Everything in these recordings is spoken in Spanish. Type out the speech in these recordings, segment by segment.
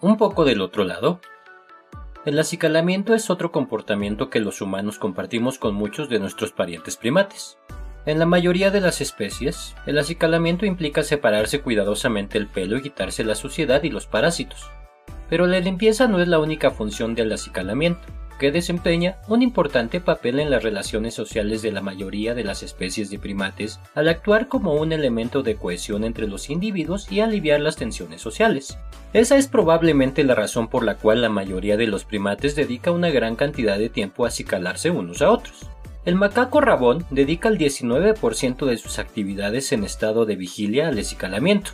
un poco del otro lado. El acicalamiento es otro comportamiento que los humanos compartimos con muchos de nuestros parientes primates. En la mayoría de las especies, el acicalamiento implica separarse cuidadosamente el pelo y quitarse la suciedad y los parásitos. Pero la limpieza no es la única función del acicalamiento, que desempeña un importante papel en las relaciones sociales de la mayoría de las especies de primates al actuar como un elemento de cohesión entre los individuos y aliviar las tensiones sociales. Esa es probablemente la razón por la cual la mayoría de los primates dedica una gran cantidad de tiempo a acicalarse unos a otros. El macaco rabón dedica el 19% de sus actividades en estado de vigilia al acicalamiento.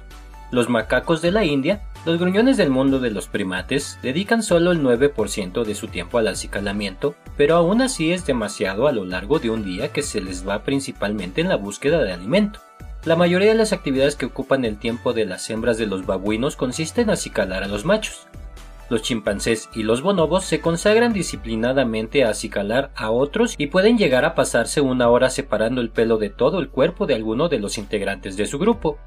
Los macacos de la India, los gruñones del mundo de los primates, dedican solo el 9% de su tiempo al acicalamiento, pero aún así es demasiado a lo largo de un día que se les va principalmente en la búsqueda de alimento. La mayoría de las actividades que ocupan el tiempo de las hembras de los babuinos consisten en acicalar a los machos, los chimpancés y los bonobos se consagran disciplinadamente a acicalar a otros y pueden llegar a pasarse una hora separando el pelo de todo el cuerpo de alguno de los integrantes de su grupo.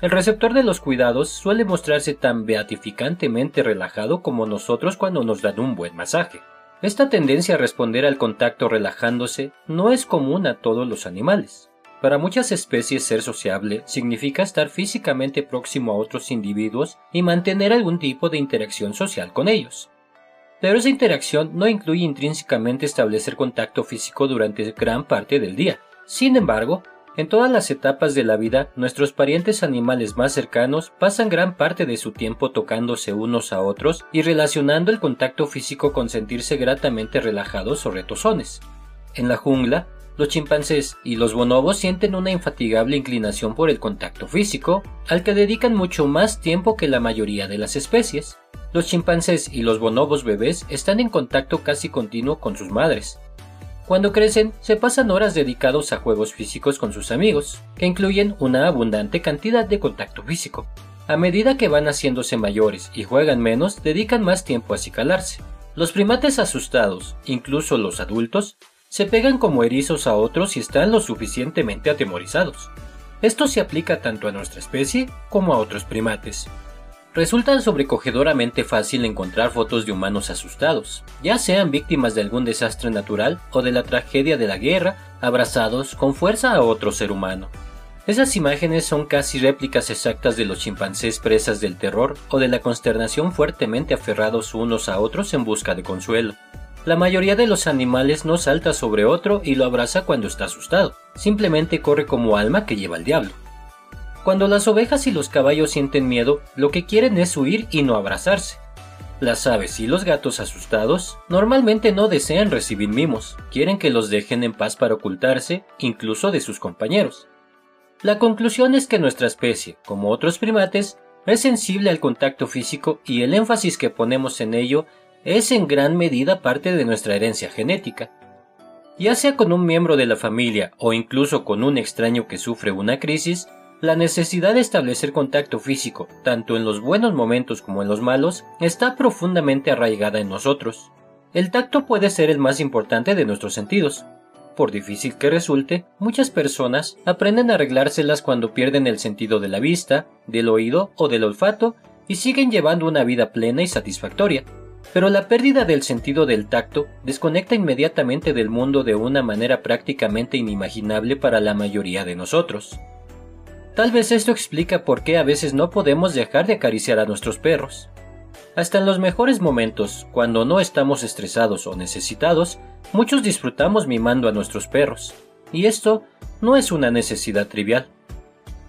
El receptor de los cuidados suele mostrarse tan beatificantemente relajado como nosotros cuando nos dan un buen masaje. Esta tendencia a responder al contacto relajándose no es común a todos los animales. Para muchas especies ser sociable significa estar físicamente próximo a otros individuos y mantener algún tipo de interacción social con ellos. Pero esa interacción no incluye intrínsecamente establecer contacto físico durante gran parte del día. Sin embargo, en todas las etapas de la vida, nuestros parientes animales más cercanos pasan gran parte de su tiempo tocándose unos a otros y relacionando el contacto físico con sentirse gratamente relajados o retozones. En la jungla, los chimpancés y los bonobos sienten una infatigable inclinación por el contacto físico, al que dedican mucho más tiempo que la mayoría de las especies. Los chimpancés y los bonobos bebés están en contacto casi continuo con sus madres. Cuando crecen, se pasan horas dedicados a juegos físicos con sus amigos, que incluyen una abundante cantidad de contacto físico. A medida que van haciéndose mayores y juegan menos, dedican más tiempo a acicalarse. Los primates asustados, incluso los adultos, se pegan como erizos a otros y están lo suficientemente atemorizados. Esto se aplica tanto a nuestra especie como a otros primates. Resulta sobrecogedoramente fácil encontrar fotos de humanos asustados, ya sean víctimas de algún desastre natural o de la tragedia de la guerra, abrazados con fuerza a otro ser humano. Esas imágenes son casi réplicas exactas de los chimpancés presas del terror o de la consternación fuertemente aferrados unos a otros en busca de consuelo. La mayoría de los animales no salta sobre otro y lo abraza cuando está asustado, simplemente corre como alma que lleva el diablo. Cuando las ovejas y los caballos sienten miedo, lo que quieren es huir y no abrazarse. Las aves y los gatos asustados normalmente no desean recibir mimos, quieren que los dejen en paz para ocultarse, incluso de sus compañeros. La conclusión es que nuestra especie, como otros primates, es sensible al contacto físico y el énfasis que ponemos en ello es en gran medida parte de nuestra herencia genética. Ya sea con un miembro de la familia o incluso con un extraño que sufre una crisis, la necesidad de establecer contacto físico, tanto en los buenos momentos como en los malos, está profundamente arraigada en nosotros. El tacto puede ser el más importante de nuestros sentidos. Por difícil que resulte, muchas personas aprenden a arreglárselas cuando pierden el sentido de la vista, del oído o del olfato y siguen llevando una vida plena y satisfactoria. Pero la pérdida del sentido del tacto desconecta inmediatamente del mundo de una manera prácticamente inimaginable para la mayoría de nosotros. Tal vez esto explica por qué a veces no podemos dejar de acariciar a nuestros perros. Hasta en los mejores momentos, cuando no estamos estresados o necesitados, muchos disfrutamos mimando a nuestros perros, y esto no es una necesidad trivial.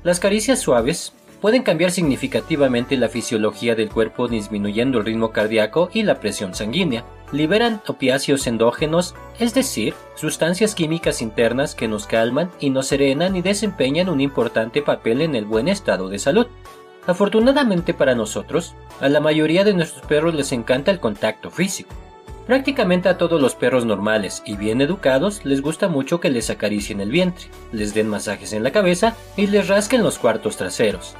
Las caricias suaves, pueden cambiar significativamente la fisiología del cuerpo disminuyendo el ritmo cardíaco y la presión sanguínea. Liberan opiáceos endógenos, es decir, sustancias químicas internas que nos calman y nos serenan y desempeñan un importante papel en el buen estado de salud. Afortunadamente para nosotros, a la mayoría de nuestros perros les encanta el contacto físico. Prácticamente a todos los perros normales y bien educados les gusta mucho que les acaricien el vientre, les den masajes en la cabeza y les rasquen los cuartos traseros.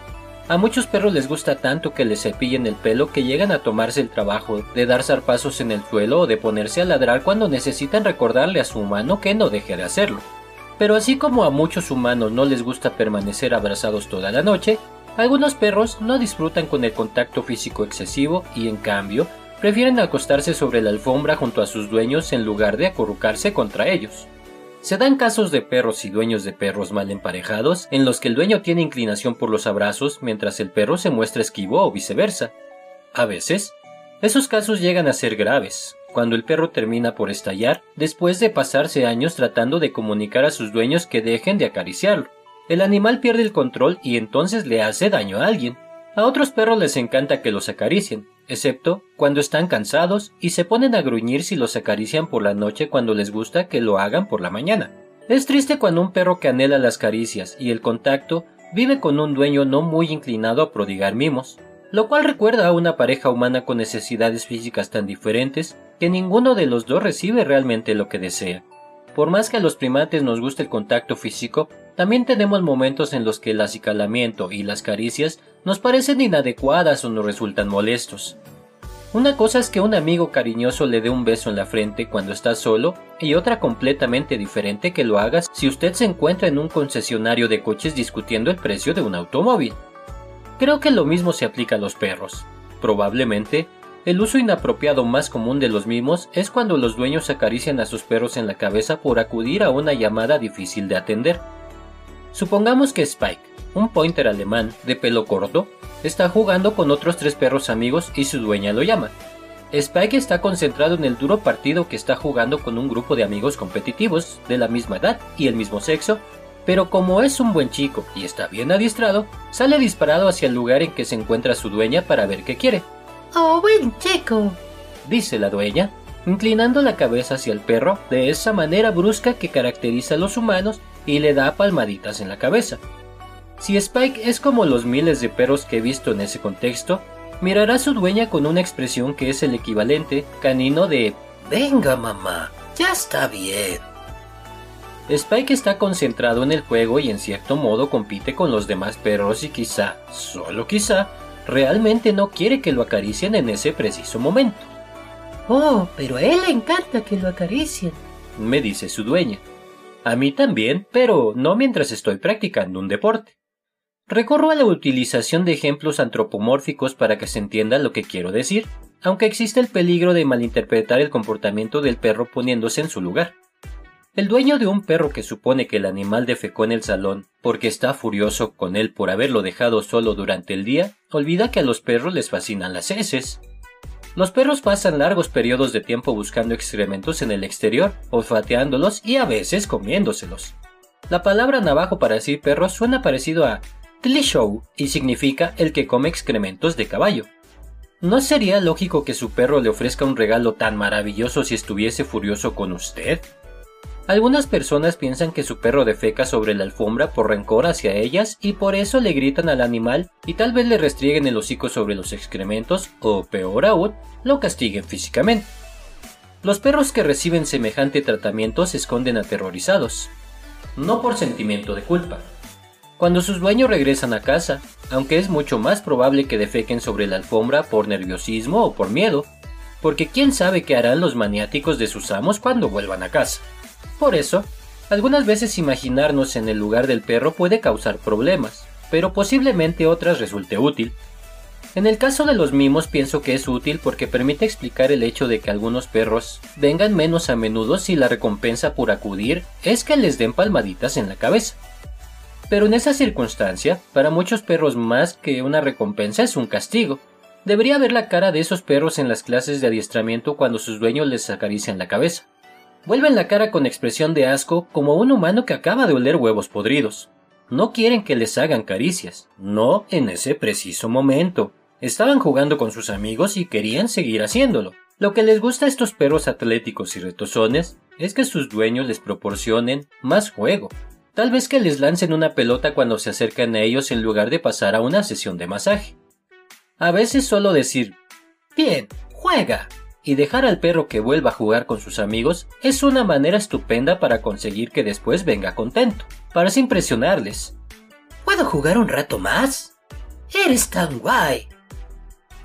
A muchos perros les gusta tanto que les cepillen el pelo que llegan a tomarse el trabajo de dar zarpazos en el suelo o de ponerse a ladrar cuando necesitan recordarle a su humano que no deje de hacerlo. Pero así como a muchos humanos no les gusta permanecer abrazados toda la noche, Algunos perros no disfrutan con el contacto físico excesivo y en cambio prefieren acostarse sobre la alfombra junto a sus dueños en lugar de acurrucarse contra ellos. Se dan casos de perros y dueños de perros mal emparejados en los que el dueño tiene inclinación por los abrazos mientras el perro se muestra esquivo o viceversa. A veces, esos casos llegan a ser graves, cuando el perro termina por estallar después de pasarse años tratando de comunicar a sus dueños que dejen de acariciarlo. El animal pierde el control y entonces le hace daño a alguien. A otros perros les encanta que los acaricien, excepto cuando están cansados y se ponen a gruñir si los acarician por la noche cuando les gusta que lo hagan por la mañana. Es triste cuando un perro que anhela las caricias y el contacto vive con un dueño no muy inclinado a prodigar mimos, lo cual recuerda a una pareja humana con necesidades físicas tan diferentes que ninguno de los dos recibe realmente lo que desea. Por más que a los primates nos guste el contacto físico, también tenemos momentos en los que el acicalamiento y las caricias nos parecen inadecuadas o nos resultan molestos. Una cosa es que un amigo cariñoso le dé un beso en la frente cuando está solo y otra completamente diferente que lo hagas si usted se encuentra en un concesionario de coches discutiendo el precio de un automóvil. Creo que lo mismo se aplica a los perros. Probablemente, el uso inapropiado más común de los mismos es cuando los dueños acarician a sus perros en la cabeza por acudir a una llamada difícil de atender. Supongamos que Spike, un pointer alemán de pelo corto, está jugando con otros tres perros amigos y su dueña lo llama. Spike está concentrado en el duro partido que está jugando con un grupo de amigos competitivos de la misma edad y el mismo sexo pero como es un buen chico y está bien adiestrado, sale disparado hacia el lugar en que se encuentra su dueña para ver qué quiere. ¡Oh, buen chico! dice la dueña, inclinando la cabeza hacia el perro de esa manera brusca que caracteriza a los humanos y le da palmaditas en la cabeza. Si Spike es como los miles de perros que he visto en ese contexto, mirará a su dueña con una expresión que es el equivalente canino de Venga mamá, ya está bien. Spike está concentrado en el juego y en cierto modo compite con los demás perros y quizá, solo quizá, realmente no quiere que lo acaricien en ese preciso momento. Oh, pero a él le encanta que lo acaricien, me dice su dueña. A mí también, pero no mientras estoy practicando un deporte. Recorro a la utilización de ejemplos antropomórficos para que se entienda lo que quiero decir, aunque existe el peligro de malinterpretar el comportamiento del perro poniéndose en su lugar. El dueño de un perro que supone que el animal defecó en el salón porque está furioso con él por haberlo dejado solo durante el día, olvida que a los perros les fascinan las heces. Los perros pasan largos periodos de tiempo buscando excrementos en el exterior, olfateándolos y a veces comiéndoselos. La palabra navajo para decir perro suena parecido a show y significa el que come excrementos de caballo. ¿No sería lógico que su perro le ofrezca un regalo tan maravilloso si estuviese furioso con usted? Algunas personas piensan que su perro defeca sobre la alfombra por rencor hacia ellas y por eso le gritan al animal y tal vez le restrieguen el hocico sobre los excrementos o, peor aún, lo castiguen físicamente. Los perros que reciben semejante tratamiento se esconden aterrorizados, no por sentimiento de culpa. Cuando sus dueños regresan a casa, aunque es mucho más probable que defequen sobre la alfombra por nerviosismo o por miedo, porque quién sabe qué harán los maniáticos de sus amos cuando vuelvan a casa. Por eso, algunas veces imaginarnos en el lugar del perro puede causar problemas, pero posiblemente otras resulte útil. En el caso de los mimos pienso que es útil porque permite explicar el hecho de que algunos perros vengan menos a menudo si la recompensa por acudir es que les den palmaditas en la cabeza. Pero en esa circunstancia, para muchos perros más que una recompensa es un castigo. Debería ver la cara de esos perros en las clases de adiestramiento cuando sus dueños les acarician la cabeza. Vuelven la cara con expresión de asco como un humano que acaba de oler huevos podridos. No quieren que les hagan caricias, no en ese preciso momento. Estaban jugando con sus amigos y querían seguir haciéndolo. Lo que les gusta a estos perros atléticos y retozones es que sus dueños les proporcionen más juego. Tal vez que les lancen una pelota cuando se acercan a ellos en lugar de pasar a una sesión de masaje. A veces solo decir, bien, juega, y dejar al perro que vuelva a jugar con sus amigos es una manera estupenda para conseguir que después venga contento, para impresionarles. ¿Puedo jugar un rato más? Eres tan guay.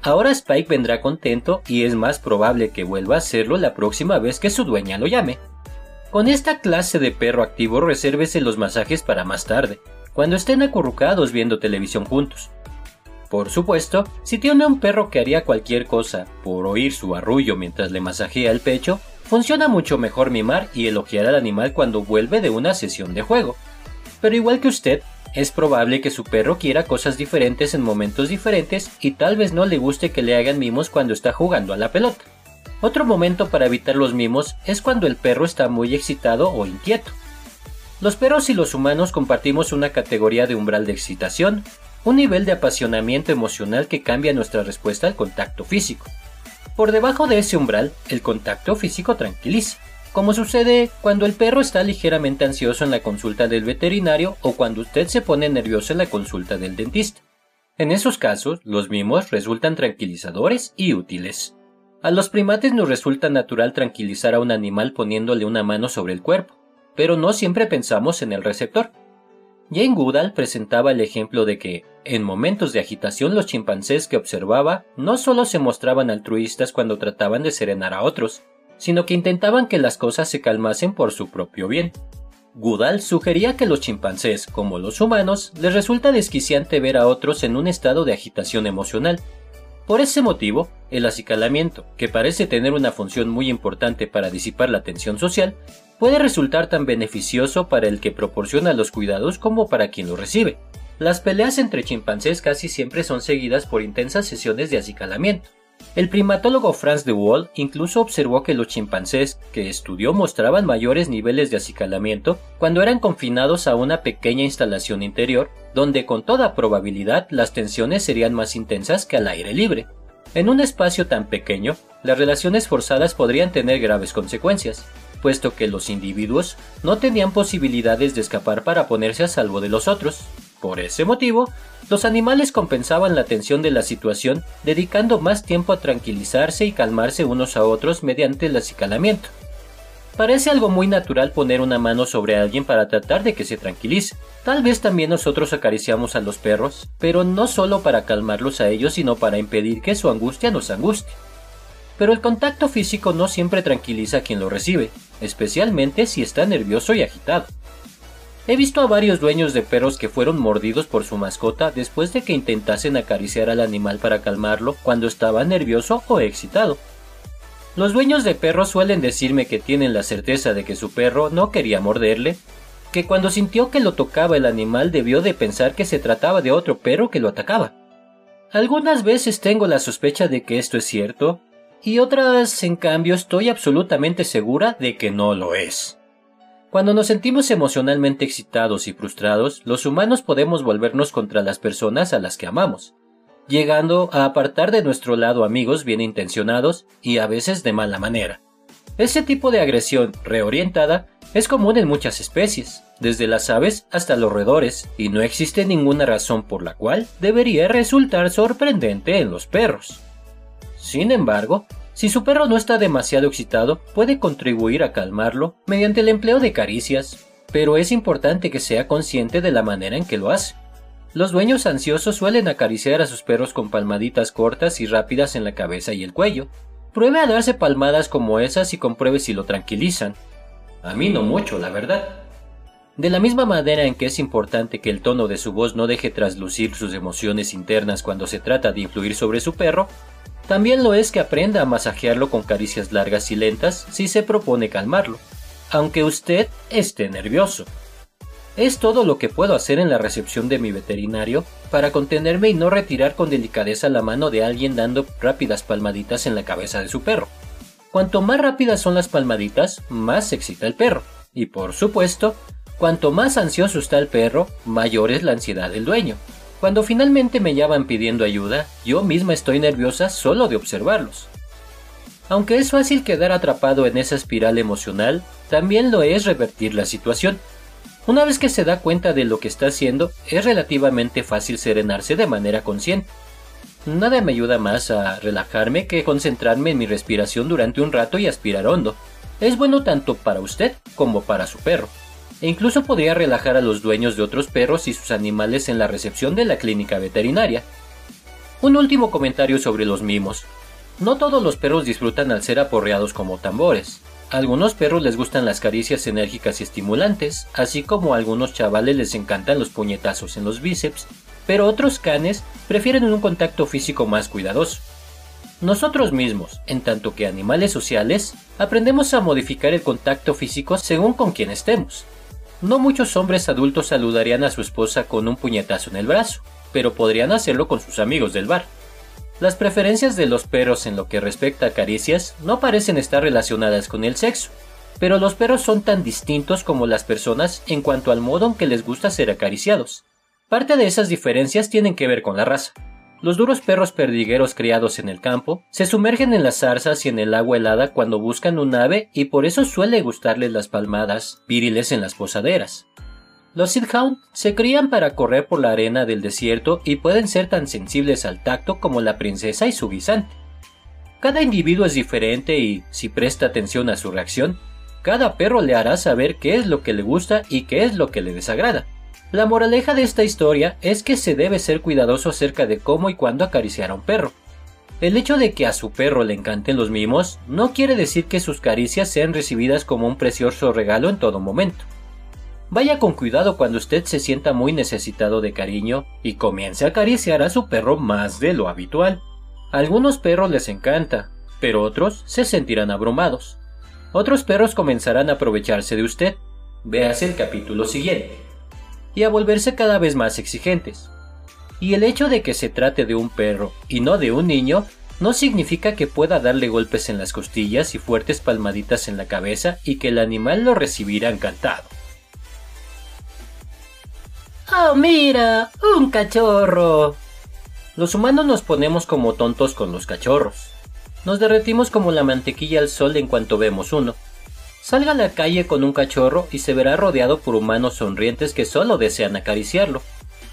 Ahora Spike vendrá contento y es más probable que vuelva a hacerlo la próxima vez que su dueña lo llame. Con esta clase de perro activo resérvese los masajes para más tarde, cuando estén acurrucados viendo televisión juntos, Por supuesto, si tiene un perro que haría cualquier cosa por oír su arrullo mientras le masajea el pecho, funciona mucho mejor mimar y elogiar al animal cuando vuelve de una sesión de juego. Pero igual que usted, es probable que su perro quiera cosas diferentes en momentos diferentes y tal vez no le guste que le hagan mimos cuando está jugando a la pelota. Otro momento para evitar los mimos es cuando el perro está muy excitado o inquieto. Los perros y los humanos compartimos una categoría de umbral de excitación, un nivel de apasionamiento emocional que cambia nuestra respuesta al contacto físico. Por debajo de ese umbral, el contacto físico tranquiliza, como sucede cuando el perro está ligeramente ansioso en la consulta del veterinario o cuando usted se pone nervioso en la consulta del dentista. En esos casos, los mimos resultan tranquilizadores y útiles. A los primates nos resulta natural tranquilizar a un animal poniéndole una mano sobre el cuerpo, pero no siempre pensamos en el receptor. Jane Goodall presentaba el ejemplo de que, en momentos de agitación, los chimpancés que observaba no solo se mostraban altruistas cuando trataban de serenar a otros, sino que intentaban que las cosas se calmasen por su propio bien. Goodall sugería que los chimpancés, como los humanos, les resulta desquiciante ver a otros en un estado de agitación emocional. Por ese motivo, el acicalamiento, que parece tener una función muy importante para disipar la tensión social, puede resultar tan beneficioso para el que proporciona los cuidados como para quien los recibe. Las peleas entre chimpancés casi siempre son seguidas por intensas sesiones de acicalamiento. El primatólogo Franz de Waal incluso observó que los chimpancés que estudió mostraban mayores niveles de acicalamiento cuando eran confinados a una pequeña instalación interior, donde con toda probabilidad las tensiones serían más intensas que al aire libre. En un espacio tan pequeño, las relaciones forzadas podrían tener graves consecuencias, puesto que los individuos no tenían posibilidades de escapar para ponerse a salvo de los otros. Por ese motivo, los animales compensaban la tensión de la situación dedicando más tiempo a tranquilizarse y calmarse unos a otros mediante el acicalamiento. Parece algo muy natural poner una mano sobre alguien para tratar de que se tranquilice. Tal vez también nosotros acariciamos a los perros, pero no solo para calmarlos a ellos, sino para impedir que su angustia nos angustie. Pero el contacto físico no siempre tranquiliza a quien lo recibe, especialmente si está nervioso y agitado. He visto a varios dueños de perros que fueron mordidos por su mascota después de que intentasen acariciar al animal para calmarlo cuando estaba nervioso o excitado. Los dueños de perros suelen decirme que tienen la certeza de que su perro no quería morderle, que cuando sintió que lo tocaba el animal debió de pensar que se trataba de otro perro que lo atacaba. Algunas veces tengo la sospecha de que esto es cierto, y otras, en cambio, estoy absolutamente segura de que no lo es. Cuando nos sentimos emocionalmente excitados y frustrados, los humanos podemos volvernos contra las personas a las que amamos, llegando a apartar de nuestro lado amigos bien intencionados y a veces de mala manera. Ese tipo de agresión reorientada es común en muchas especies, desde las aves hasta los roedores, y no existe ninguna razón por la cual debería resultar sorprendente en los perros. Sin embargo, si su perro no está demasiado excitado, puede contribuir a calmarlo mediante el empleo de caricias, pero es importante que sea consciente de la manera en que lo hace. Los dueños ansiosos suelen acariciar a sus perros con palmaditas cortas y rápidas en la cabeza y el cuello. Pruebe a darse palmadas como esas y compruebe si lo tranquilizan. A mí no mucho, la verdad. De la misma manera en que es importante que el tono de su voz no deje traslucir sus emociones internas cuando se trata de influir sobre su perro, también lo es que aprenda a masajearlo con caricias largas y lentas si se propone calmarlo, aunque usted esté nervioso. Es todo lo que puedo hacer en la recepción de mi veterinario para contenerme y no retirar con delicadeza la mano de alguien dando rápidas palmaditas en la cabeza de su perro. Cuanto más rápidas son las palmaditas, más se excita el perro. Y por supuesto, cuanto más ansioso está el perro, mayor es la ansiedad del dueño. Cuando finalmente me llaman pidiendo ayuda, yo misma estoy nerviosa solo de observarlos. Aunque es fácil quedar atrapado en esa espiral emocional, también lo es revertir la situación. Una vez que se da cuenta de lo que está haciendo, es relativamente fácil serenarse de manera consciente. Nada me ayuda más a relajarme que concentrarme en mi respiración durante un rato y aspirar hondo. Es bueno tanto para usted como para su perro e incluso podría relajar a los dueños de otros perros y sus animales en la recepción de la clínica veterinaria. Un último comentario sobre los mimos. No todos los perros disfrutan al ser aporreados como tambores. A algunos perros les gustan las caricias enérgicas y estimulantes, así como a algunos chavales les encantan los puñetazos en los bíceps, pero otros canes prefieren un contacto físico más cuidadoso. Nosotros mismos, en tanto que animales sociales, aprendemos a modificar el contacto físico según con quien estemos. No muchos hombres adultos saludarían a su esposa con un puñetazo en el brazo, pero podrían hacerlo con sus amigos del bar. Las preferencias de los perros en lo que respecta a caricias no parecen estar relacionadas con el sexo, pero los perros son tan distintos como las personas en cuanto al modo en que les gusta ser acariciados. Parte de esas diferencias tienen que ver con la raza. Los duros perros perdigueros criados en el campo se sumergen en las zarzas y en el agua helada cuando buscan un ave y por eso suele gustarles las palmadas viriles en las posaderas. Los Silhound se crían para correr por la arena del desierto y pueden ser tan sensibles al tacto como la princesa y su guisante. Cada individuo es diferente y, si presta atención a su reacción, cada perro le hará saber qué es lo que le gusta y qué es lo que le desagrada. La moraleja de esta historia es que se debe ser cuidadoso acerca de cómo y cuándo acariciar a un perro. El hecho de que a su perro le encanten los mimos no quiere decir que sus caricias sean recibidas como un precioso regalo en todo momento. Vaya con cuidado cuando usted se sienta muy necesitado de cariño y comience a acariciar a su perro más de lo habitual. Algunos perros les encanta, pero otros se sentirán abrumados. Otros perros comenzarán a aprovecharse de usted. Véase el capítulo siguiente y a volverse cada vez más exigentes. Y el hecho de que se trate de un perro y no de un niño no significa que pueda darle golpes en las costillas y fuertes palmaditas en la cabeza y que el animal lo recibirá encantado. ¡Oh, mira! ¡Un cachorro! Los humanos nos ponemos como tontos con los cachorros. Nos derretimos como la mantequilla al sol en cuanto vemos uno. Salga a la calle con un cachorro y se verá rodeado por humanos sonrientes que solo desean acariciarlo.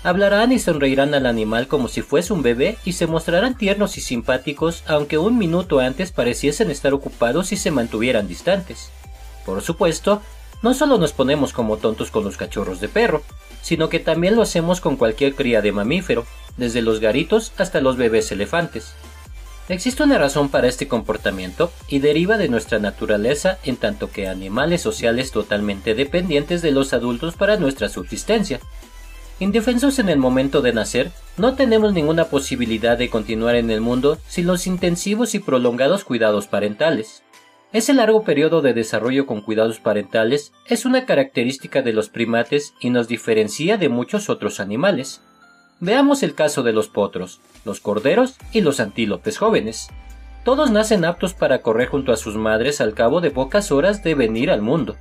Hablarán y sonreirán al animal como si fuese un bebé y se mostrarán tiernos y simpáticos aunque un minuto antes pareciesen estar ocupados y se mantuvieran distantes. Por supuesto, no solo nos ponemos como tontos con los cachorros de perro, sino que también lo hacemos con cualquier cría de mamífero, desde los garitos hasta los bebés elefantes. Existe una razón para este comportamiento y deriva de nuestra naturaleza en tanto que animales sociales totalmente dependientes de los adultos para nuestra subsistencia. Indefensos en el momento de nacer, no tenemos ninguna posibilidad de continuar en el mundo sin los intensivos y prolongados cuidados parentales. Ese largo periodo de desarrollo con cuidados parentales es una característica de los primates y nos diferencia de muchos otros animales. Veamos el caso de los potros, los corderos y los antílopes jóvenes. Todos nacen aptos para correr junto a sus madres al cabo de pocas horas de venir al mundo.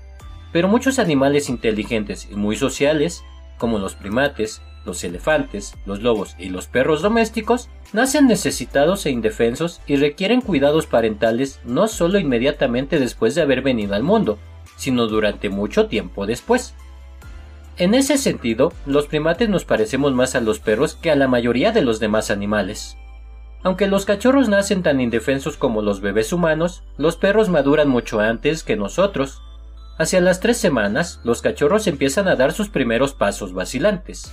Pero muchos animales inteligentes y muy sociales, como los primates, los elefantes, los lobos y los perros domésticos, nacen necesitados e indefensos y requieren cuidados parentales no solo inmediatamente después de haber venido al mundo, sino durante mucho tiempo después. En ese sentido, los primates nos parecemos más a los perros que a la mayoría de los demás animales. Aunque los cachorros nacen tan indefensos como los bebés humanos, los perros maduran mucho antes que nosotros. Hacia las tres semanas, los cachorros empiezan a dar sus primeros pasos vacilantes,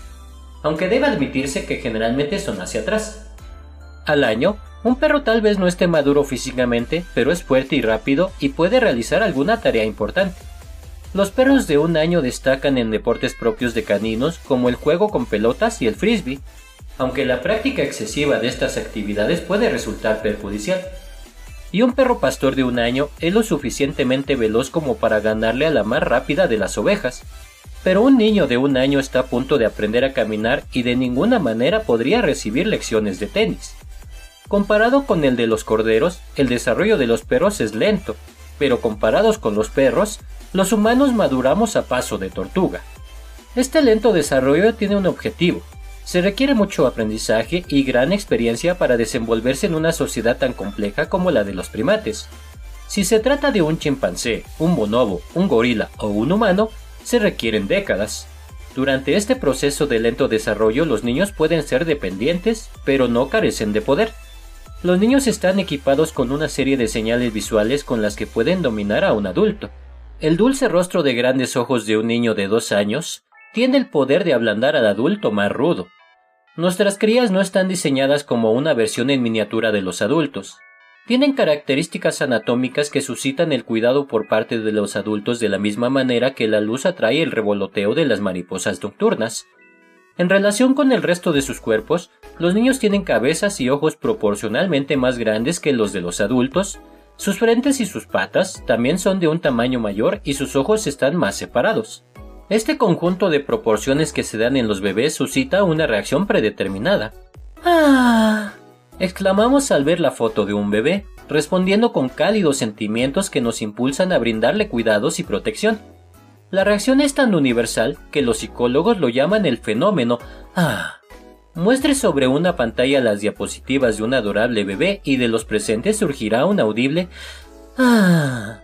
aunque debe admitirse que generalmente son hacia atrás. Al año, un perro tal vez no esté maduro físicamente, pero es fuerte y rápido y puede realizar alguna tarea importante. Los perros de un año destacan en deportes propios de caninos como el juego con pelotas y el frisbee, aunque la práctica excesiva de estas actividades puede resultar perjudicial. Y un perro pastor de un año es lo suficientemente veloz como para ganarle a la más rápida de las ovejas. Pero un niño de un año está a punto de aprender a caminar y de ninguna manera podría recibir lecciones de tenis. Comparado con el de los corderos, el desarrollo de los perros es lento, pero comparados con los perros, los humanos maduramos a paso de tortuga. Este lento desarrollo tiene un objetivo. Se requiere mucho aprendizaje y gran experiencia para desenvolverse en una sociedad tan compleja como la de los primates. Si se trata de un chimpancé, un bonobo, un gorila o un humano, se requieren décadas. Durante este proceso de lento desarrollo los niños pueden ser dependientes, pero no carecen de poder. Los niños están equipados con una serie de señales visuales con las que pueden dominar a un adulto. El dulce rostro de grandes ojos de un niño de dos años tiene el poder de ablandar al adulto más rudo. Nuestras crías no están diseñadas como una versión en miniatura de los adultos. Tienen características anatómicas que suscitan el cuidado por parte de los adultos de la misma manera que la luz atrae el revoloteo de las mariposas nocturnas. En relación con el resto de sus cuerpos, los niños tienen cabezas y ojos proporcionalmente más grandes que los de los adultos, sus frentes y sus patas también son de un tamaño mayor y sus ojos están más separados. Este conjunto de proporciones que se dan en los bebés suscita una reacción predeterminada. ¡Ah! exclamamos al ver la foto de un bebé, respondiendo con cálidos sentimientos que nos impulsan a brindarle cuidados y protección. La reacción es tan universal que los psicólogos lo llaman el fenómeno ¡Ah! Muestre sobre una pantalla las diapositivas de un adorable bebé y de los presentes surgirá un audible ¡Ah!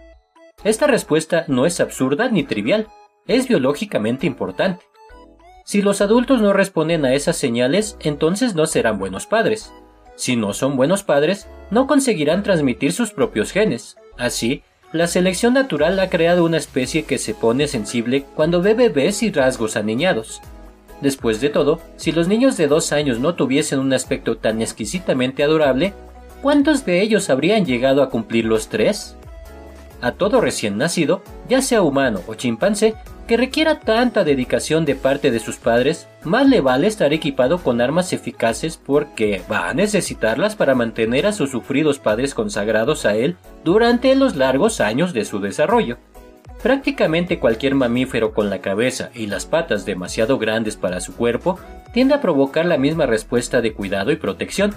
Esta respuesta no es absurda ni trivial, es biológicamente importante. Si los adultos no responden a esas señales, entonces no serán buenos padres. Si no son buenos padres, no conseguirán transmitir sus propios genes. Así, la selección natural ha creado una especie que se pone sensible cuando ve bebés y rasgos aniñados. Después de todo, si los niños de dos años no tuviesen un aspecto tan exquisitamente adorable, ¿cuántos de ellos habrían llegado a cumplir los tres? A todo recién nacido, ya sea humano o chimpancé, que requiera tanta dedicación de parte de sus padres, más le vale estar equipado con armas eficaces porque va a necesitarlas para mantener a sus sufridos padres consagrados a él durante los largos años de su desarrollo. Prácticamente cualquier mamífero con la cabeza y las patas demasiado grandes para su cuerpo tiende a provocar la misma respuesta de cuidado y protección,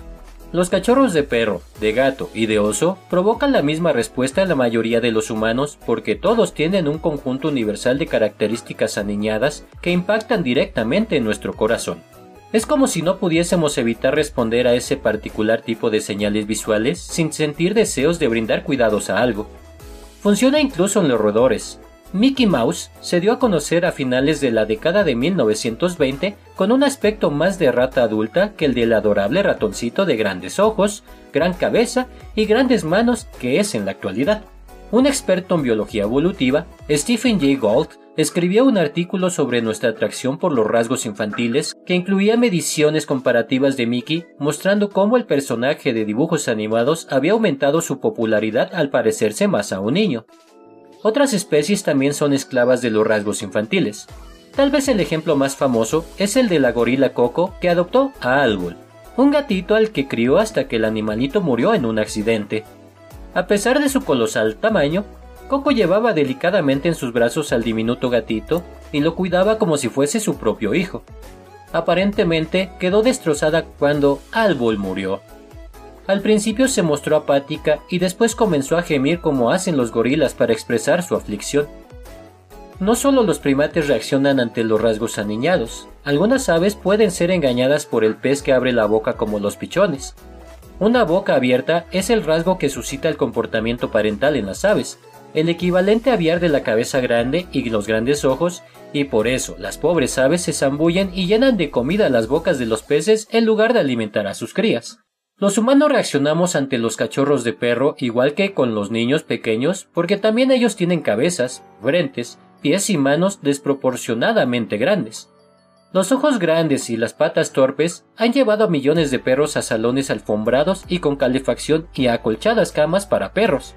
los cachorros de perro, de gato y de oso provocan la misma respuesta en la mayoría de los humanos porque todos tienen un conjunto universal de características aniñadas que impactan directamente en nuestro corazón. Es como si no pudiésemos evitar responder a ese particular tipo de señales visuales sin sentir deseos de brindar cuidados a algo. Funciona incluso en los roedores, Mickey Mouse se dio a conocer a finales de la década de 1920 con un aspecto más de rata adulta que el del adorable ratoncito de grandes ojos, gran cabeza y grandes manos que es en la actualidad. Un experto en biología evolutiva, Stephen Jay Gould, escribió un artículo sobre nuestra atracción por los rasgos infantiles que incluía mediciones comparativas de Mickey mostrando cómo el personaje de dibujos animados había aumentado su popularidad al parecerse más a un niño. Otras especies también son esclavas de los rasgos infantiles. Tal vez el ejemplo más famoso es el de la gorila Coco que adoptó a Albul, un gatito al que crió hasta que el animalito murió en un accidente. A pesar de su colosal tamaño, Coco llevaba delicadamente en sus brazos al diminuto gatito y lo cuidaba como si fuese su propio hijo. Aparentemente quedó destrozada cuando Albul murió. Al principio se mostró apática y después comenzó a gemir como hacen los gorilas para expresar su aflicción. No solo los primates reaccionan ante los rasgos aniñados, algunas aves pueden ser engañadas por el pez que abre la boca como los pichones. Una boca abierta es el rasgo que suscita el comportamiento parental en las aves, el equivalente aviar de la cabeza grande y los grandes ojos, y por eso las pobres aves se zambullen y llenan de comida las bocas de los peces en lugar de alimentar a sus crías. Los humanos reaccionamos ante los cachorros de perro igual que con los niños pequeños porque también ellos tienen cabezas, frentes, pies y manos desproporcionadamente grandes. Los ojos grandes y las patas torpes han llevado a millones de perros a salones alfombrados y con calefacción y a acolchadas camas para perros.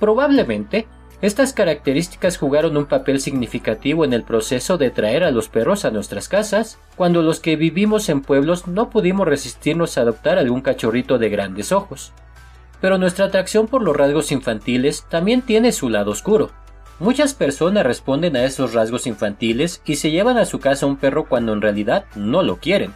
Probablemente, estas características jugaron un papel significativo en el proceso de traer a los perros a nuestras casas, cuando los que vivimos en pueblos no pudimos resistirnos a adoptar algún cachorrito de grandes ojos. Pero nuestra atracción por los rasgos infantiles también tiene su lado oscuro. Muchas personas responden a esos rasgos infantiles y se llevan a su casa un perro cuando en realidad no lo quieren.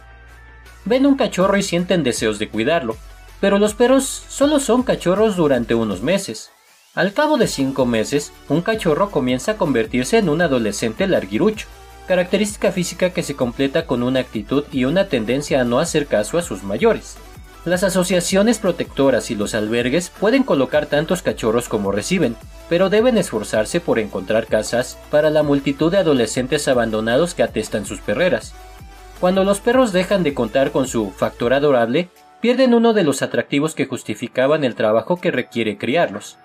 Ven un cachorro y sienten deseos de cuidarlo, pero los perros solo son cachorros durante unos meses, al cabo de cinco meses, un cachorro comienza a convertirse en un adolescente larguirucho, característica física que se completa con una actitud y una tendencia a no hacer caso a sus mayores. Las asociaciones protectoras y los albergues pueden colocar tantos cachorros como reciben, pero deben esforzarse por encontrar casas para la multitud de adolescentes abandonados que atestan sus perreras. Cuando los perros dejan de contar con su factor adorable, pierden uno de los atractivos que justificaban el trabajo que requiere criarlos.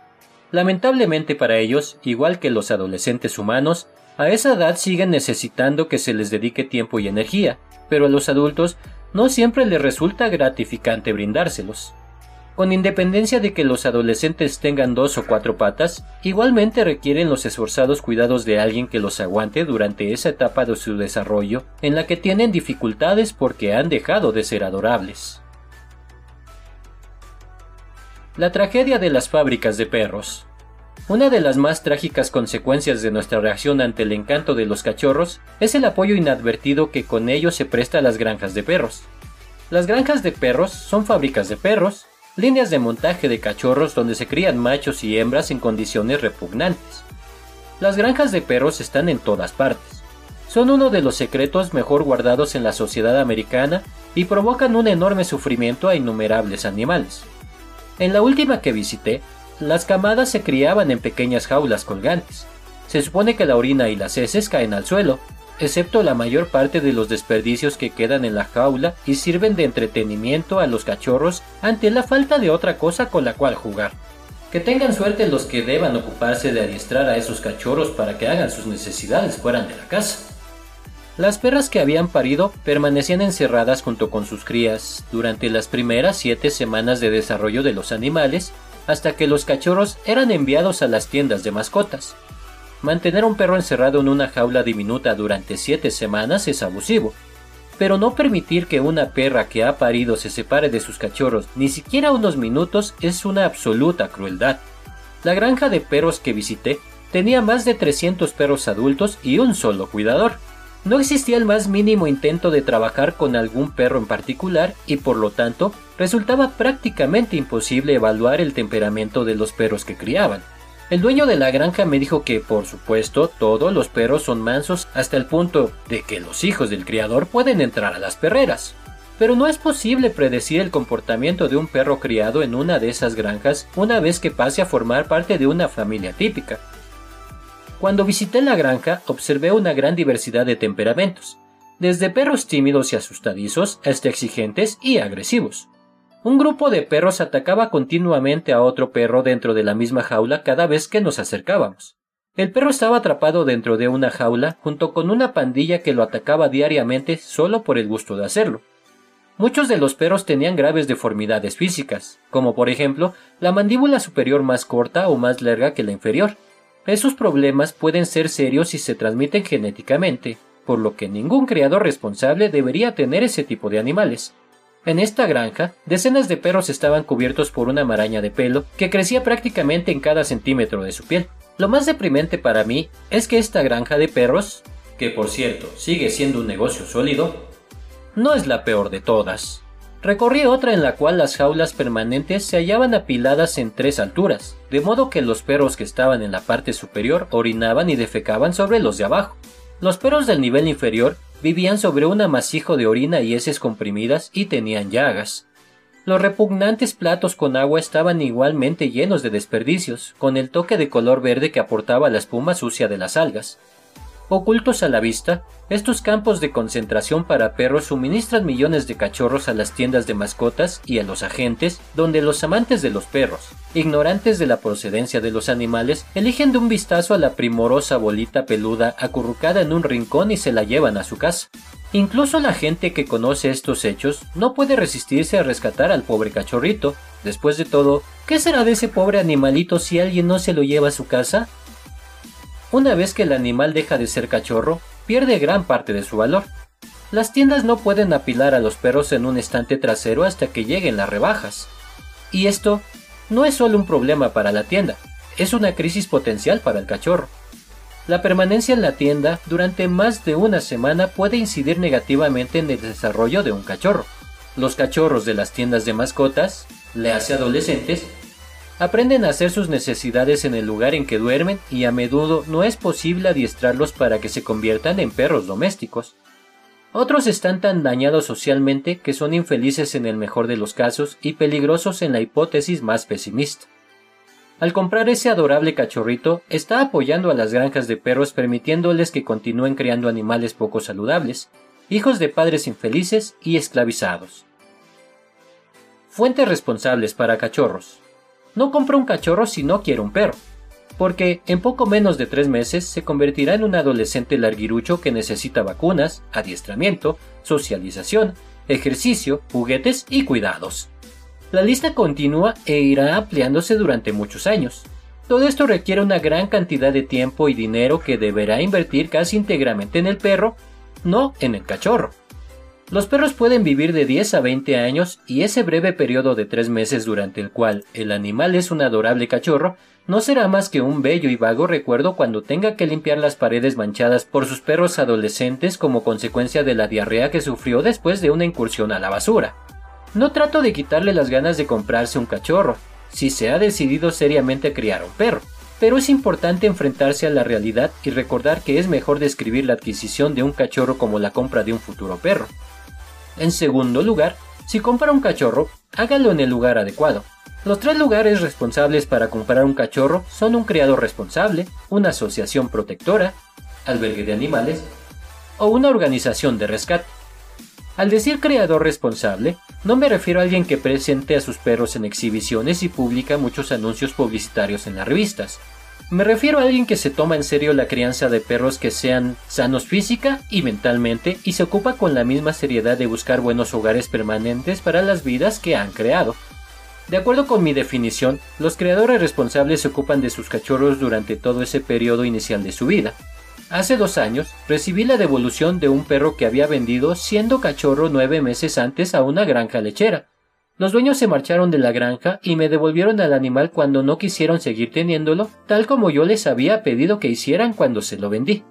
Lamentablemente para ellos, igual que los adolescentes humanos, a esa edad siguen necesitando que se les dedique tiempo y energía, pero a los adultos no siempre les resulta gratificante brindárselos. Con independencia de que los adolescentes tengan dos o cuatro patas, igualmente requieren los esforzados cuidados de alguien que los aguante durante esa etapa de su desarrollo en la que tienen dificultades porque han dejado de ser adorables. La tragedia de las fábricas de perros. Una de las más trágicas consecuencias de nuestra reacción ante el encanto de los cachorros es el apoyo inadvertido que con ello se presta a las granjas de perros. Las granjas de perros son fábricas de perros, líneas de montaje de cachorros donde se crían machos y hembras en condiciones repugnantes. Las granjas de perros están en todas partes. Son uno de los secretos mejor guardados en la sociedad americana y provocan un enorme sufrimiento a innumerables animales. En la última que visité, las camadas se criaban en pequeñas jaulas colgantes. Se supone que la orina y las heces caen al suelo, excepto la mayor parte de los desperdicios que quedan en la jaula y sirven de entretenimiento a los cachorros ante la falta de otra cosa con la cual jugar. Que tengan suerte los que deban ocuparse de adiestrar a esos cachorros para que hagan sus necesidades fuera de la casa. Las perras que habían parido permanecían encerradas junto con sus crías durante las primeras siete semanas de desarrollo de los animales hasta que los cachorros eran enviados a las tiendas de mascotas. Mantener un perro encerrado en una jaula diminuta durante siete semanas es abusivo, pero no permitir que una perra que ha parido se separe de sus cachorros ni siquiera unos minutos es una absoluta crueldad. La granja de perros que visité tenía más de 300 perros adultos y un solo cuidador. No existía el más mínimo intento de trabajar con algún perro en particular y por lo tanto resultaba prácticamente imposible evaluar el temperamento de los perros que criaban. El dueño de la granja me dijo que, por supuesto, todos los perros son mansos hasta el punto de que los hijos del criador pueden entrar a las perreras. Pero no es posible predecir el comportamiento de un perro criado en una de esas granjas una vez que pase a formar parte de una familia típica. Cuando visité la granja observé una gran diversidad de temperamentos, desde perros tímidos y asustadizos hasta exigentes y agresivos. Un grupo de perros atacaba continuamente a otro perro dentro de la misma jaula cada vez que nos acercábamos. El perro estaba atrapado dentro de una jaula junto con una pandilla que lo atacaba diariamente solo por el gusto de hacerlo. Muchos de los perros tenían graves deformidades físicas, como por ejemplo la mandíbula superior más corta o más larga que la inferior. Esos problemas pueden ser serios si se transmiten genéticamente, por lo que ningún criador responsable debería tener ese tipo de animales. En esta granja, decenas de perros estaban cubiertos por una maraña de pelo que crecía prácticamente en cada centímetro de su piel. Lo más deprimente para mí es que esta granja de perros, que por cierto sigue siendo un negocio sólido, no es la peor de todas. Recorrí otra en la cual las jaulas permanentes se hallaban apiladas en tres alturas, de modo que los perros que estaban en la parte superior orinaban y defecaban sobre los de abajo. Los perros del nivel inferior vivían sobre un amasijo de orina y heces comprimidas y tenían llagas. Los repugnantes platos con agua estaban igualmente llenos de desperdicios, con el toque de color verde que aportaba la espuma sucia de las algas. Ocultos a la vista, estos campos de concentración para perros suministran millones de cachorros a las tiendas de mascotas y a los agentes, donde los amantes de los perros, ignorantes de la procedencia de los animales, eligen de un vistazo a la primorosa bolita peluda acurrucada en un rincón y se la llevan a su casa. Incluso la gente que conoce estos hechos no puede resistirse a rescatar al pobre cachorrito. Después de todo, ¿qué será de ese pobre animalito si alguien no se lo lleva a su casa? Una vez que el animal deja de ser cachorro, pierde gran parte de su valor. Las tiendas no pueden apilar a los perros en un estante trasero hasta que lleguen las rebajas. Y esto no es solo un problema para la tienda, es una crisis potencial para el cachorro. La permanencia en la tienda durante más de una semana puede incidir negativamente en el desarrollo de un cachorro. Los cachorros de las tiendas de mascotas, le hace adolescentes, aprenden a hacer sus necesidades en el lugar en que duermen y a menudo no es posible adiestrarlos para que se conviertan en perros domésticos. Otros están tan dañados socialmente que son infelices en el mejor de los casos y peligrosos en la hipótesis más pesimista. Al comprar ese adorable cachorrito, está apoyando a las granjas de perros permitiéndoles que continúen creando animales poco saludables, hijos de padres infelices y esclavizados. Fuentes responsables para cachorros. No compra un cachorro si no quiere un perro, porque en poco menos de tres meses se convertirá en un adolescente larguirucho que necesita vacunas, adiestramiento, socialización, ejercicio, juguetes y cuidados. La lista continúa e irá ampliándose durante muchos años. Todo esto requiere una gran cantidad de tiempo y dinero que deberá invertir casi íntegramente en el perro, no en el cachorro. Los perros pueden vivir de 10 a 20 años y ese breve periodo de 3 meses durante el cual el animal es un adorable cachorro no será más que un bello y vago recuerdo cuando tenga que limpiar las paredes manchadas por sus perros adolescentes como consecuencia de la diarrea que sufrió después de una incursión a la basura. No trato de quitarle las ganas de comprarse un cachorro, si se ha decidido seriamente criar un perro, pero es importante enfrentarse a la realidad y recordar que es mejor describir la adquisición de un cachorro como la compra de un futuro perro. En segundo lugar, si compra un cachorro, hágalo en el lugar adecuado. Los tres lugares responsables para comprar un cachorro son un criador responsable, una asociación protectora, albergue de animales o una organización de rescate. Al decir criador responsable, no me refiero a alguien que presente a sus perros en exhibiciones y publica muchos anuncios publicitarios en las revistas. Me refiero a alguien que se toma en serio la crianza de perros que sean sanos física y mentalmente y se ocupa con la misma seriedad de buscar buenos hogares permanentes para las vidas que han creado. De acuerdo con mi definición, los creadores responsables se ocupan de sus cachorros durante todo ese periodo inicial de su vida. Hace dos años recibí la devolución de un perro que había vendido siendo cachorro nueve meses antes a una granja lechera. Los dueños se marcharon de la granja y me devolvieron al animal cuando no quisieron seguir teniéndolo, tal como yo les había pedido que hicieran cuando se lo vendí.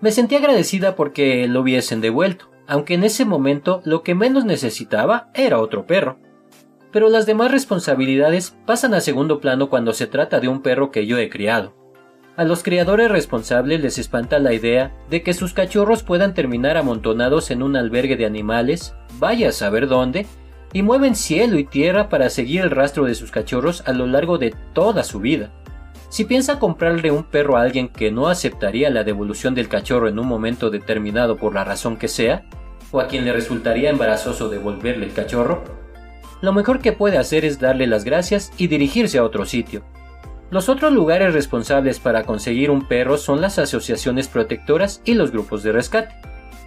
Me sentí agradecida porque lo hubiesen devuelto, aunque en ese momento lo que menos necesitaba era otro perro. Pero las demás responsabilidades pasan a segundo plano cuando se trata de un perro que yo he criado. A los criadores responsables les espanta la idea de que sus cachorros puedan terminar amontonados en un albergue de animales, vaya a saber dónde, y mueven cielo y tierra para seguir el rastro de sus cachorros a lo largo de toda su vida. Si piensa comprarle un perro a alguien que no aceptaría la devolución del cachorro en un momento determinado por la razón que sea, o a quien le resultaría embarazoso devolverle el cachorro, lo mejor que puede hacer es darle las gracias y dirigirse a otro sitio. Los otros lugares responsables para conseguir un perro son las asociaciones protectoras y los grupos de rescate.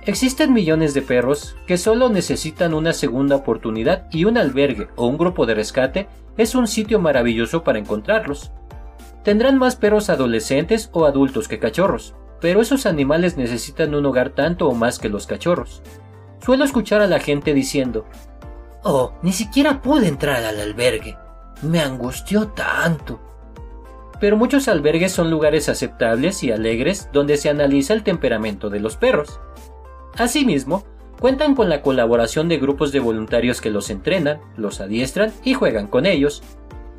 Existen millones de perros que solo necesitan una segunda oportunidad y un albergue o un grupo de rescate es un sitio maravilloso para encontrarlos. Tendrán más perros adolescentes o adultos que cachorros, pero esos animales necesitan un hogar tanto o más que los cachorros. Suelo escuchar a la gente diciendo, Oh, ni siquiera pude entrar al albergue. Me angustió tanto. Pero muchos albergues son lugares aceptables y alegres donde se analiza el temperamento de los perros. Asimismo, cuentan con la colaboración de grupos de voluntarios que los entrenan, los adiestran y juegan con ellos.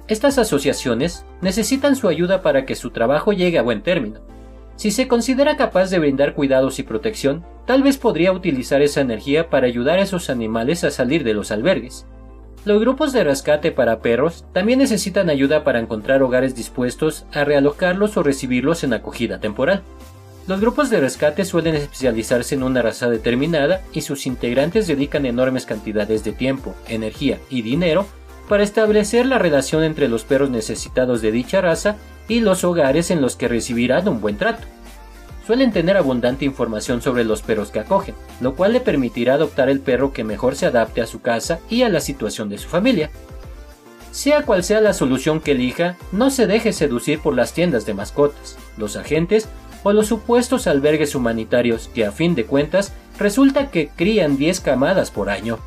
Estas asociaciones necesitan su ayuda para que su trabajo llegue a buen término. Si se considera capaz de brindar cuidados y protección, tal vez podría utilizar esa energía para ayudar a esos animales a salir de los albergues. Los grupos de rescate para perros también necesitan ayuda para encontrar hogares dispuestos a realocarlos o recibirlos en acogida temporal. Los grupos de rescate suelen especializarse en una raza determinada y sus integrantes dedican enormes cantidades de tiempo, energía y dinero para establecer la relación entre los perros necesitados de dicha raza y los hogares en los que recibirán un buen trato. Suelen tener abundante información sobre los perros que acogen, lo cual le permitirá adoptar el perro que mejor se adapte a su casa y a la situación de su familia. Sea cual sea la solución que elija, no se deje seducir por las tiendas de mascotas, los agentes o los supuestos albergues humanitarios que a fin de cuentas resulta que crían 10 camadas por año.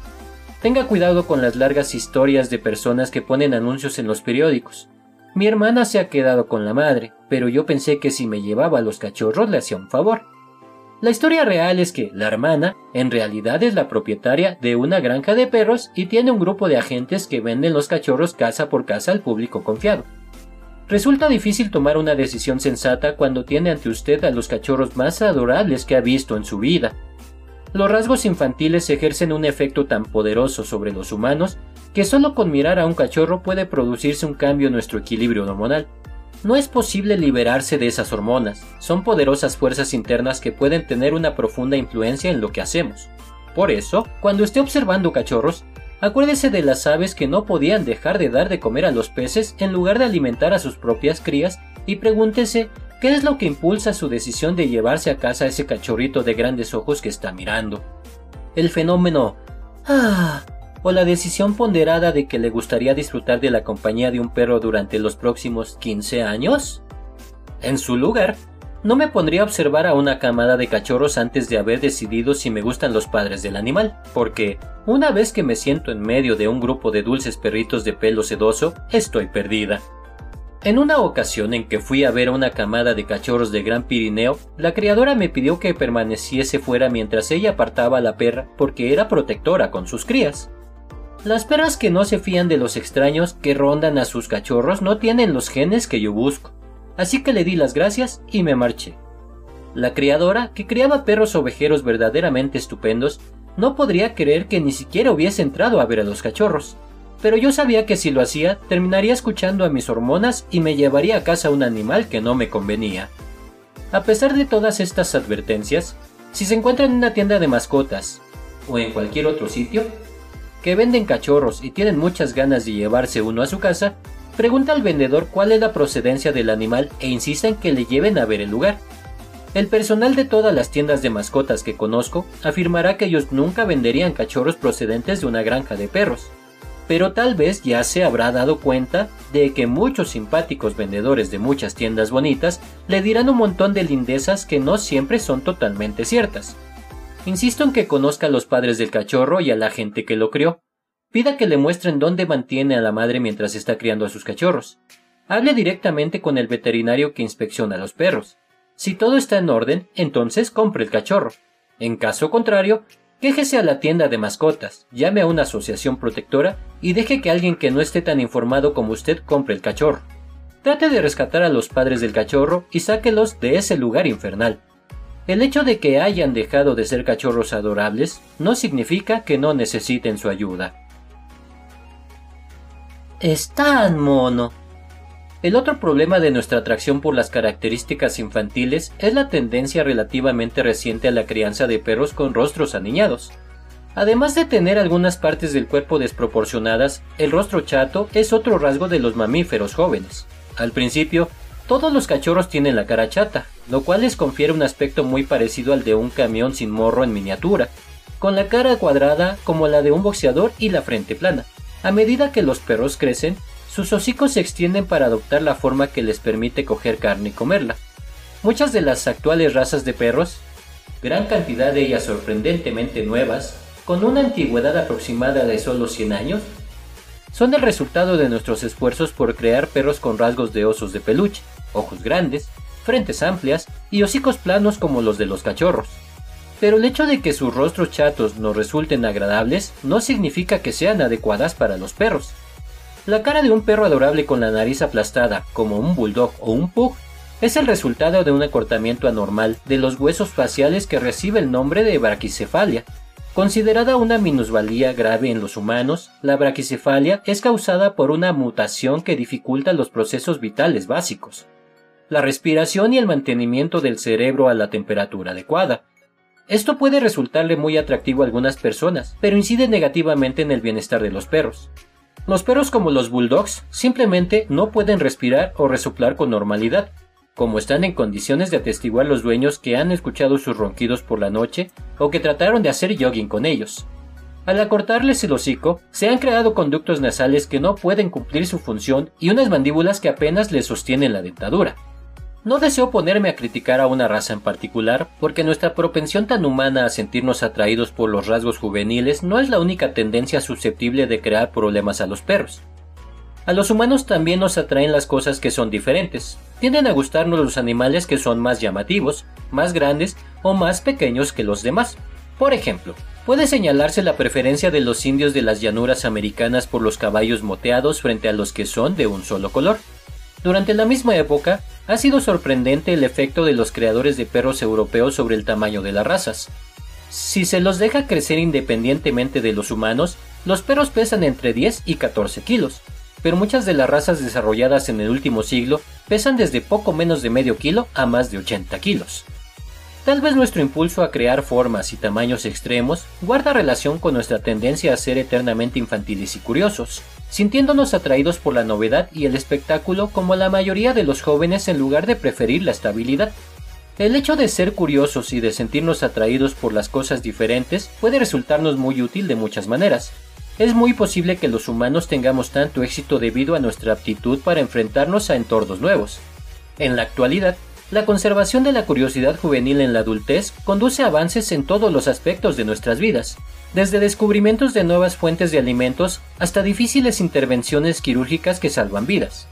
Tenga cuidado con las largas historias de personas que ponen anuncios en los periódicos. Mi hermana se ha quedado con la madre, pero yo pensé que si me llevaba a los cachorros le hacía un favor. La historia real es que la hermana en realidad es la propietaria de una granja de perros y tiene un grupo de agentes que venden los cachorros casa por casa al público confiado. Resulta difícil tomar una decisión sensata cuando tiene ante usted a los cachorros más adorables que ha visto en su vida. Los rasgos infantiles ejercen un efecto tan poderoso sobre los humanos que solo con mirar a un cachorro puede producirse un cambio en nuestro equilibrio hormonal. No es posible liberarse de esas hormonas, son poderosas fuerzas internas que pueden tener una profunda influencia en lo que hacemos. Por eso, cuando esté observando cachorros, Acuérdese de las aves que no podían dejar de dar de comer a los peces en lugar de alimentar a sus propias crías y pregúntese qué es lo que impulsa su decisión de llevarse a casa a ese cachorrito de grandes ojos que está mirando. El fenómeno Ah o la decisión ponderada de que le gustaría disfrutar de la compañía de un perro durante los próximos 15 años? En su lugar, no me pondría a observar a una camada de cachorros antes de haber decidido si me gustan los padres del animal, porque una vez que me siento en medio de un grupo de dulces perritos de pelo sedoso, estoy perdida. En una ocasión en que fui a ver a una camada de cachorros de Gran Pirineo, la criadora me pidió que permaneciese fuera mientras ella apartaba a la perra porque era protectora con sus crías. Las perras que no se fían de los extraños que rondan a sus cachorros no tienen los genes que yo busco, así que le di las gracias y me marché. La criadora, que criaba perros ovejeros verdaderamente estupendos, no podría creer que ni siquiera hubiese entrado a ver a los cachorros, pero yo sabía que si lo hacía, terminaría escuchando a mis hormonas y me llevaría a casa un animal que no me convenía. A pesar de todas estas advertencias, si se encuentra en una tienda de mascotas o en cualquier otro sitio que venden cachorros y tienen muchas ganas de llevarse uno a su casa, Pregunta al vendedor cuál es la procedencia del animal e insiste en que le lleven a ver el lugar. El personal de todas las tiendas de mascotas que conozco afirmará que ellos nunca venderían cachorros procedentes de una granja de perros, pero tal vez ya se habrá dado cuenta de que muchos simpáticos vendedores de muchas tiendas bonitas le dirán un montón de lindezas que no siempre son totalmente ciertas. Insisto en que conozca a los padres del cachorro y a la gente que lo crió, Pida que le muestren dónde mantiene a la madre mientras está criando a sus cachorros. Hable directamente con el veterinario que inspecciona a los perros. Si todo está en orden, entonces compre el cachorro. En caso contrario, quéjese a la tienda de mascotas, llame a una asociación protectora y deje que alguien que no esté tan informado como usted compre el cachorro. Trate de rescatar a los padres del cachorro y sáquelos de ese lugar infernal. El hecho de que hayan dejado de ser cachorros adorables no significa que no necesiten su ayuda. Es tan mono. El otro problema de nuestra atracción por las características infantiles es la tendencia relativamente reciente a la crianza de perros con rostros aniñados. Además de tener algunas partes del cuerpo desproporcionadas, el rostro chato es otro rasgo de los mamíferos jóvenes. Al principio, todos los cachorros tienen la cara chata, lo cual les confiere un aspecto muy parecido al de un camión sin morro en miniatura, con la cara cuadrada como la de un boxeador y la frente plana. A medida que los perros crecen, sus hocicos se extienden para adoptar la forma que les permite coger carne y comerla. Muchas de las actuales razas de perros, gran cantidad de ellas sorprendentemente nuevas, con una antigüedad aproximada de solo 100 años, son el resultado de nuestros esfuerzos por crear perros con rasgos de osos de peluche, ojos grandes, frentes amplias y hocicos planos como los de los cachorros. Pero el hecho de que sus rostros chatos nos resulten agradables no significa que sean adecuadas para los perros. La cara de un perro adorable con la nariz aplastada, como un bulldog o un pug, es el resultado de un acortamiento anormal de los huesos faciales que recibe el nombre de braquicefalia. Considerada una minusvalía grave en los humanos, la braquicefalia es causada por una mutación que dificulta los procesos vitales básicos, la respiración y el mantenimiento del cerebro a la temperatura adecuada, esto puede resultarle muy atractivo a algunas personas, pero incide negativamente en el bienestar de los perros. Los perros como los bulldogs simplemente no pueden respirar o resoplar con normalidad, como están en condiciones de atestiguar los dueños que han escuchado sus ronquidos por la noche o que trataron de hacer jogging con ellos. Al acortarles el hocico, se han creado conductos nasales que no pueden cumplir su función y unas mandíbulas que apenas les sostienen la dentadura. No deseo ponerme a criticar a una raza en particular, porque nuestra propensión tan humana a sentirnos atraídos por los rasgos juveniles no es la única tendencia susceptible de crear problemas a los perros. A los humanos también nos atraen las cosas que son diferentes. Tienden a gustarnos los animales que son más llamativos, más grandes o más pequeños que los demás. Por ejemplo, puede señalarse la preferencia de los indios de las llanuras americanas por los caballos moteados frente a los que son de un solo color. Durante la misma época, ha sido sorprendente el efecto de los creadores de perros europeos sobre el tamaño de las razas. Si se los deja crecer independientemente de los humanos, los perros pesan entre 10 y 14 kilos, pero muchas de las razas desarrolladas en el último siglo pesan desde poco menos de medio kilo a más de 80 kilos. Tal vez nuestro impulso a crear formas y tamaños extremos guarda relación con nuestra tendencia a ser eternamente infantiles y curiosos, sintiéndonos atraídos por la novedad y el espectáculo como la mayoría de los jóvenes en lugar de preferir la estabilidad. El hecho de ser curiosos y de sentirnos atraídos por las cosas diferentes puede resultarnos muy útil de muchas maneras. es muy posible que los humanos tengamos tanto éxito debido a nuestra aptitud para enfrentarnos a entornos nuevos. En la actualidad, la conservación de la curiosidad juvenil en la adultez conduce a avances en todos los aspectos de nuestras vidas, desde descubrimientos de nuevas fuentes de alimentos hasta difíciles intervenciones quirúrgicas que salvan vidas.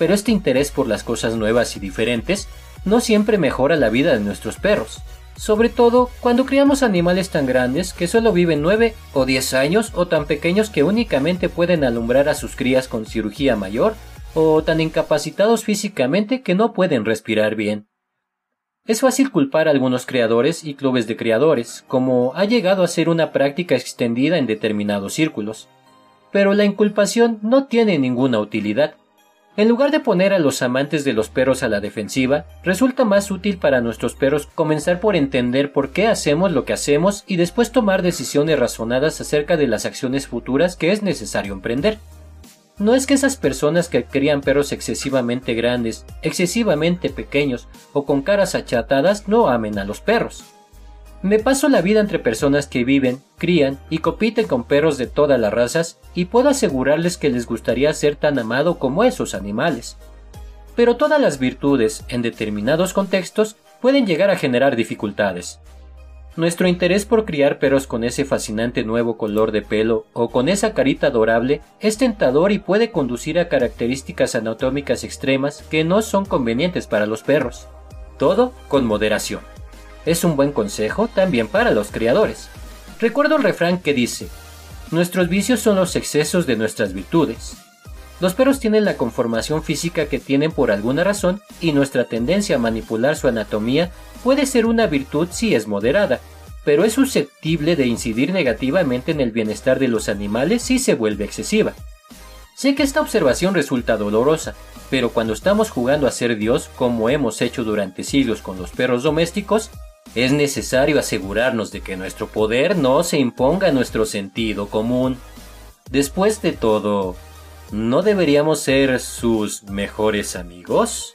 Pero este interés por las cosas nuevas y diferentes no siempre mejora la vida de nuestros perros, sobre todo cuando criamos animales tan grandes que solo viven 9 o 10 años o tan pequeños que únicamente pueden alumbrar a sus crías con cirugía mayor o tan incapacitados físicamente que no pueden respirar bien. Es fácil culpar a algunos creadores y clubes de creadores, como ha llegado a ser una práctica extendida en determinados círculos. Pero la inculpación no tiene ninguna utilidad. En lugar de poner a los amantes de los perros a la defensiva, resulta más útil para nuestros perros comenzar por entender por qué hacemos lo que hacemos y después tomar decisiones razonadas acerca de las acciones futuras que es necesario emprender. No es que esas personas que crían perros excesivamente grandes, excesivamente pequeños o con caras achatadas no amen a los perros. Me paso la vida entre personas que viven, crían y compiten con perros de todas las razas y puedo asegurarles que les gustaría ser tan amado como esos animales. Pero todas las virtudes, en determinados contextos, pueden llegar a generar dificultades. Nuestro interés por criar perros con ese fascinante nuevo color de pelo o con esa carita adorable es tentador y puede conducir a características anatómicas extremas que no son convenientes para los perros. Todo con moderación. Es un buen consejo también para los criadores. Recuerdo el refrán que dice, Nuestros vicios son los excesos de nuestras virtudes. Los perros tienen la conformación física que tienen por alguna razón y nuestra tendencia a manipular su anatomía puede ser una virtud si es moderada, pero es susceptible de incidir negativamente en el bienestar de los animales si se vuelve excesiva. Sé que esta observación resulta dolorosa, pero cuando estamos jugando a ser Dios, como hemos hecho durante siglos con los perros domésticos, es necesario asegurarnos de que nuestro poder no se imponga a nuestro sentido común. Después de todo, ¿no deberíamos ser sus mejores amigos?